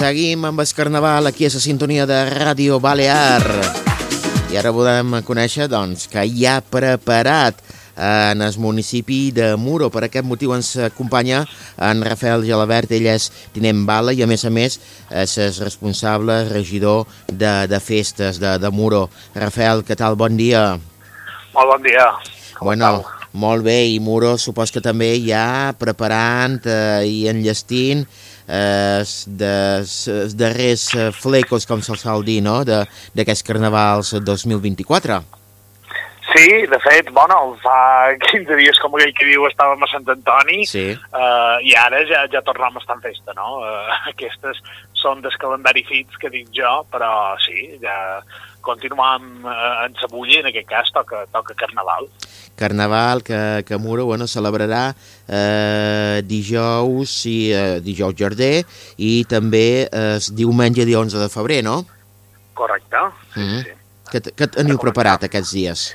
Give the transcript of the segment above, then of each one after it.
Seguim amb el Carnaval aquí a la sintonia de Ràdio Balear. I ara volem conèixer doncs, que hi ha preparat en el municipi de Muro. Per aquest motiu ens acompanya en Rafael Gelabert, ell és tinent bala i a més a més és responsable regidor de, de festes de, de Muro. Rafael, què tal? Bon dia. Molt bon dia. Com bueno, molt bé, i Muro supos que també ja preparant eh, i enllestint eh, darrers flecos, com se'ls sol dir, no?, d'aquests carnavals 2024. Sí, de fet, bueno, fa 15 dies, com aquell que diu, estàvem a Sant Antoni sí. uh, i ara ja, ja tornem a estar en festa, no? Uh, aquestes són des calendari fits que dic jo, però sí, ja continuem uh, en Sabulla, en aquest cas toca, toca Carnaval. Carnaval que, que Muro bueno, celebrarà eh, dijous, i, eh, dijous Jardí i també eh, diumenge dia 11 de febrer, no? Correcte, sí, mm -hmm. sí. Què teniu preparat aquests dies?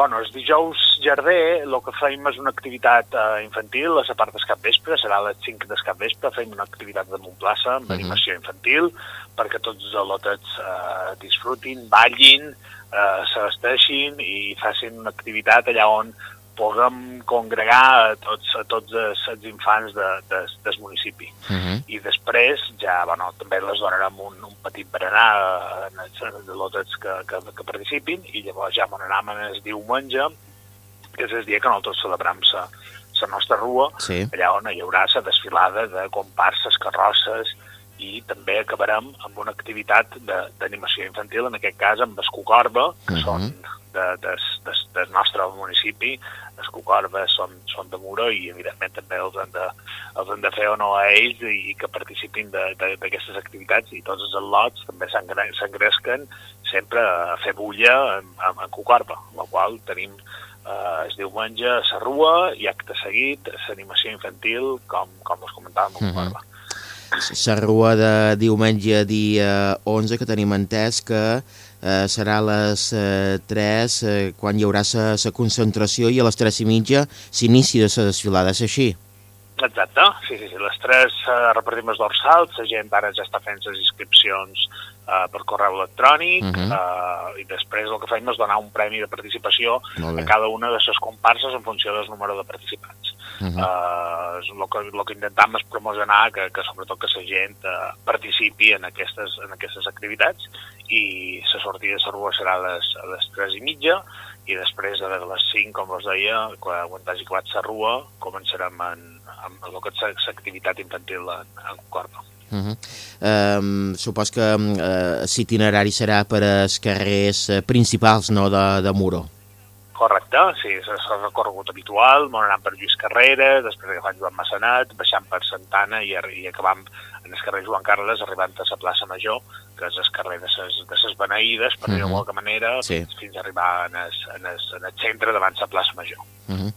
Bueno, els dijous Jardí el que fem és una activitat uh, infantil a la part del capvespre, serà a les 5 del capvespre, fem una activitat de Montplaça amb uh -huh. animació infantil perquè tots els al·lotets uh, disfrutin, ballin, uh, se vesteixin i facin una activitat allà on puguem congregar a tots, a tots els, els infants de, de, del municipi. Uh -huh. I després ja, bueno, també les donarem un, un petit berenar en els, lotets que, que, que participin i llavors ja m'anarem el diumenge, que és el dia que nosaltres celebrem la nostra rua, sí. allà on hi haurà la desfilada de comparses, carrosses, i també acabarem amb una activitat d'animació infantil, en aquest cas amb Escocorba, que uh -huh. són de, de, de, del nostre municipi, els Cucorbes són, són de Muro i evidentment també els hem de, els hem de fer honor a ells i, i que participin d'aquestes activitats i tots els al·lots també s'engresquen sempre a fer bulla en, en, en Cucorba, la qual tenim eh, es diumenge a la Rua i acte seguit l'animació infantil com, com us comentàvem a Cucorba. Uh -huh. La Rua de diumenge dia 11 que tenim entès que eh, serà a les eh, 3 eh, quan hi haurà la concentració i a les 3 i mitja s'inicia la desfilada, és així? Exacte, sí, sí, sí. Les 3 eh, repartim els dorsals, la gent ara ja està fent les inscripcions eh, per correu electrònic uh -huh. eh, i després el que fem és donar un premi de participació a cada una de les comparses en funció del número de participants. Uh -huh. eh, el, que, el que intentem és promocionar que, que sobretot que la gent eh, participi en aquestes, en aquestes activitats i la sortida de la rua serà a les, a les 3 i mitja i després a les 5, com us deia, quan, hagi acabat la rua, començarem en, amb el que és l'activitat infantil en, en Corba. Uh -huh. um, supos que uh, l'itinerari serà per als carrers uh, principals no, de, de Muro. Correcte, sí, és el recorregut habitual, anant per Lluís Carrera, després agafant Joan Massanat, baixant per Santana i, i acabant en el carrer Joan Carles, arribant a la plaça Major, que és el carrer de ses, de ses beneïdes, per uh -huh. dir-ho qualque manera, sí. fins, a arribar en el, en el, en el centre davant la plaça Major. Uh -huh.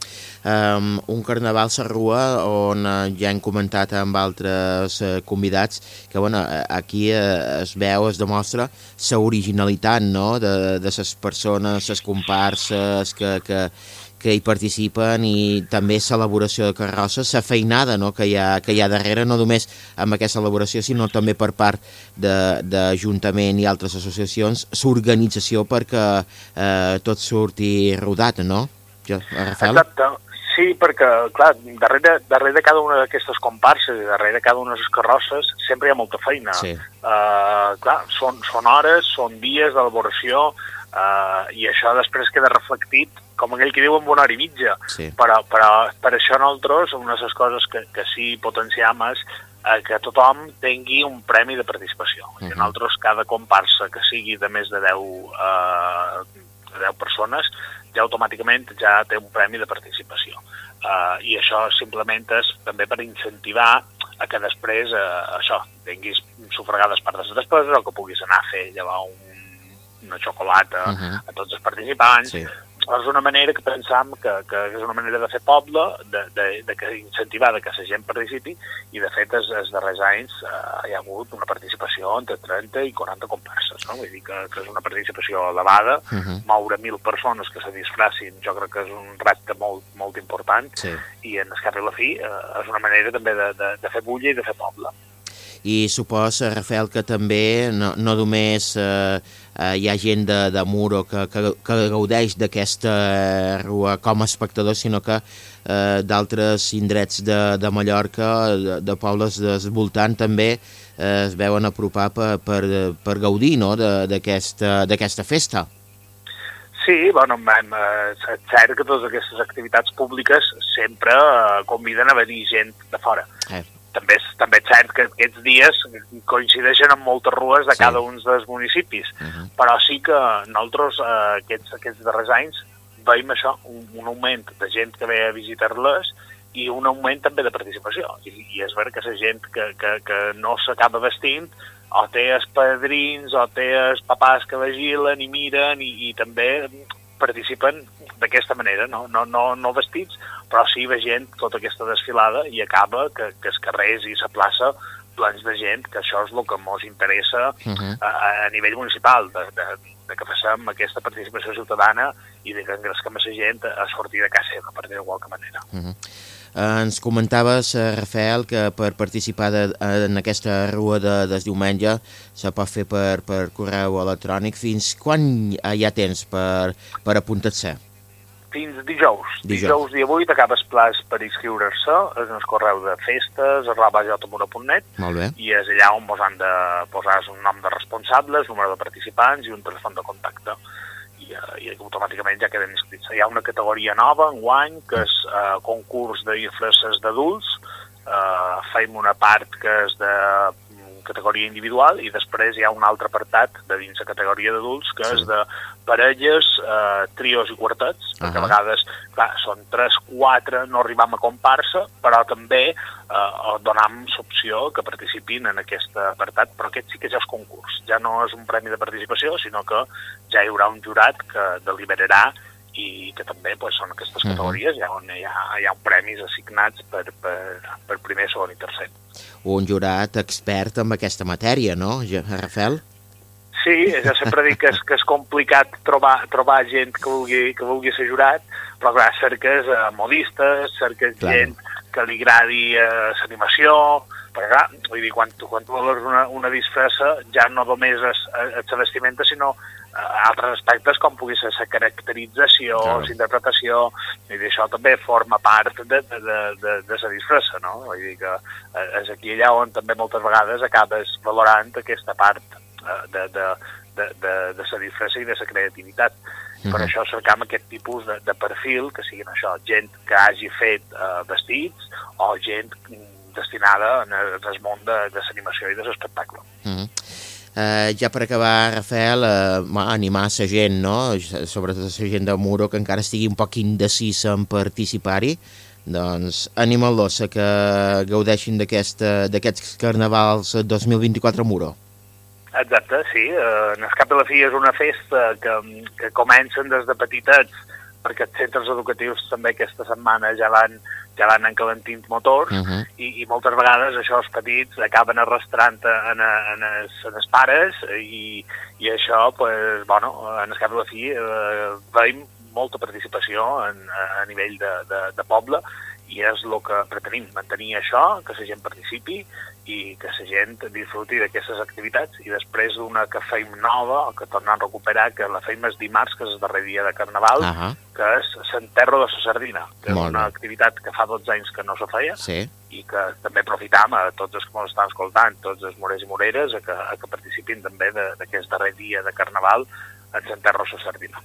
um, un carnaval Sarrua on uh, ja hem comentat amb altres uh, convidats que bueno, aquí uh, es veu, es demostra la originalitat no? de, de les persones, les comparses que, que, que hi participen i també l'elaboració de carrosses, la feinada no? que, hi ha, que hi ha darrere, no només amb aquesta elaboració, sinó també per part d'Ajuntament i altres associacions, l'organització perquè eh, tot surti rodat, no? Jo, Rafael? Exacte. Sí, perquè, clar, darrere, darrere cada una d'aquestes comparses i darrere cada una de les carrosses sempre hi ha molta feina. Sí. Uh, clar, són, són hores, són dies d'elaboració uh, i això després queda reflectit, com aquell que diu, en una hora i mitja. Sí. Però, però per això nosaltres, una de les coses que, que sí potenciam és uh, que tothom tingui un premi de participació. Uh -huh. I nosaltres, cada comparsa que sigui de més de 10, uh, de 10 persones, ja automàticament ja té un premi de participació. Uh, I això simplement és també per incentivar a que després uh, això, tinguis sufragades per les despeses o que puguis anar a fer llevar un, una xocolata uh -huh. a tots els participants, sí és una manera que pensam que, que és una manera de fer poble, de, de, de que incentivar de que la gent participi, i de fet els, els darrers anys eh, hi ha hagut una participació entre 30 i 40 comparses, no? vull dir que, que és una participació elevada, uh -huh. moure mil persones que se disfracin, jo crec que és un repte molt, molt important, sí. i en el cap i la fi eh, és una manera també de, de, de fer bulla i de fer poble i suposa, Rafael, que també no, no només eh, eh, hi ha gent de, de Muro que, que, que gaudeix d'aquesta rua com a espectador, sinó que eh, d'altres indrets de, de Mallorca, de, de pobles del voltant, també eh, es veuen apropar per, per, per gaudir no? d'aquesta festa. Sí, bueno, és cert que totes aquestes activitats públiques sempre eh, conviden a venir gent de fora. Eh també és, també és cert que aquests dies coincideixen amb moltes rues de sí. cada un dels municipis, uh -huh. però sí que nosaltres eh, aquests, aquests darrers anys veiem això, un, un augment de gent que ve a visitar-les i un augment també de participació. I, i és ver que la gent que, que, que no s'acaba vestint o té els padrins o té els papàs que vigilen i miren i, i també participen d'aquesta manera, no? No, no, no vestits, però sí veient tota aquesta desfilada i acaba que, que els carrers i la plaça plans de gent, que això és el que ens interessa uh -huh. a, a nivell municipal, de, de, de que facem aquesta participació ciutadana i de que engresquem a la gent a sortir de casa seva, per dir-ho qualque manera. Uh -huh. Eh, ens comentaves, eh, Rafael, que per participar de, en aquesta rua de, de diumenge se pot fer per, per correu electrònic. Fins quan hi ha temps per, per apuntar-se? Fins dijous. Dijous, dijous dia 8 acabes plaç per inscriure-se en el correu de festes arroba jotamura.net i és allà on vos han de posar un nom de responsables, número de participants i un telèfon de contacte i, uh, i automàticament ja queden inscrits. Hi ha una categoria nova en guany que és uh, concurs de disfresses d'adults uh, feim una part que és de categoria individual i després hi ha un altre apartat de dins la categoria d'adults que sí. és de parelles, eh, trios i quartets, uh -huh. perquè a vegades clar, són 3, 4, no arribam a comparsa, però també eh, donam l'opció que participin en aquest apartat, però aquest sí que ja és concurs, ja no és un premi de participació, sinó que ja hi haurà un jurat que deliberarà i que també pues, són aquestes categories uh -huh. on hi ha, hi ha premis assignats per, per, per primer, segon i tercer. Un jurat expert en aquesta matèria, no, Rafael? Sí, ja sempre dic que és, que és complicat trobar, trobar gent que vulgui, que vulgui ser jurat, però clar, cerques eh, modistes, cerques clar. gent que li agradi eh, l'animació, perquè clar, vull dir, quan tu, quan tu vols una, una disfressa ja no només és, és la vestimenta, sinó altres aspectes com pugui ser la caracterització, claro. la interpretació, i això també forma part de, de, de, de, de la disfressa, no? Vull dir que eh, és aquí allà on també moltes vegades acabes valorant aquesta part eh, de, de, de, de, de la disfressa i de la creativitat. Mm -hmm. Per això cercam aquest tipus de, de perfil, que siguin això, gent que hagi fet eh, vestits o gent destinada en el món de, de l'animació i de l'espectacle. Mm -hmm. Eh, ja per acabar, Rafael, eh, animar la gent, no? sobretot la gent de Muro, que encara estigui un poc indecisa en participar-hi, doncs animal-los a que gaudeixin d'aquests carnavals 2024 a Muro. Exacte, sí. Eh, en el cap de la fi és una festa que, que comencen des de petitets, perquè els centres educatius també aquesta setmana ja van ja van encalentint motors uh -huh. i, i moltes vegades això els petits acaben arrastrant en, en, els, en els pares i, i això, pues, bueno, en el cap de la fi eh, veiem molta participació en, a nivell de, de, de poble i és el que pretenim, mantenir això, que la gent participi i que la gent disfruti d'aquestes activitats i després d'una que feim nova, que tornem a recuperar, que la feim és dimarts, que és el darrer dia de Carnaval, uh -huh. que és l'enterro de la sardina, que Molt és una bé. activitat que fa 12 anys que no se feia sí. i que també aprofitam a tots els que ens estan escoltant, tots els morers i moreres, a que, a que participin també d'aquest darrer dia de Carnaval en l'enterro de la sardina.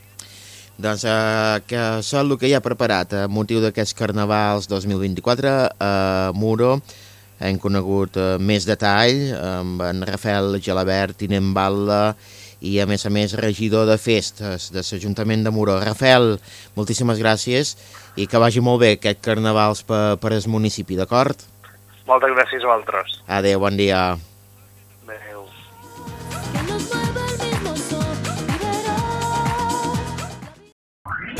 Doncs eh, que això és el que hi ha preparat a motiu d'aquests carnavals 2024 a Muro, hem conegut eh, més detall amb en Rafael Gelabert, tinent Batla i a més a més regidor de festes de l'Ajuntament de Muro. Rafael, moltíssimes gràcies i que vagi molt bé aquest carnavals per, per el municipi, d'acord? Moltes gràcies a vosaltres. Adéu, bon dia.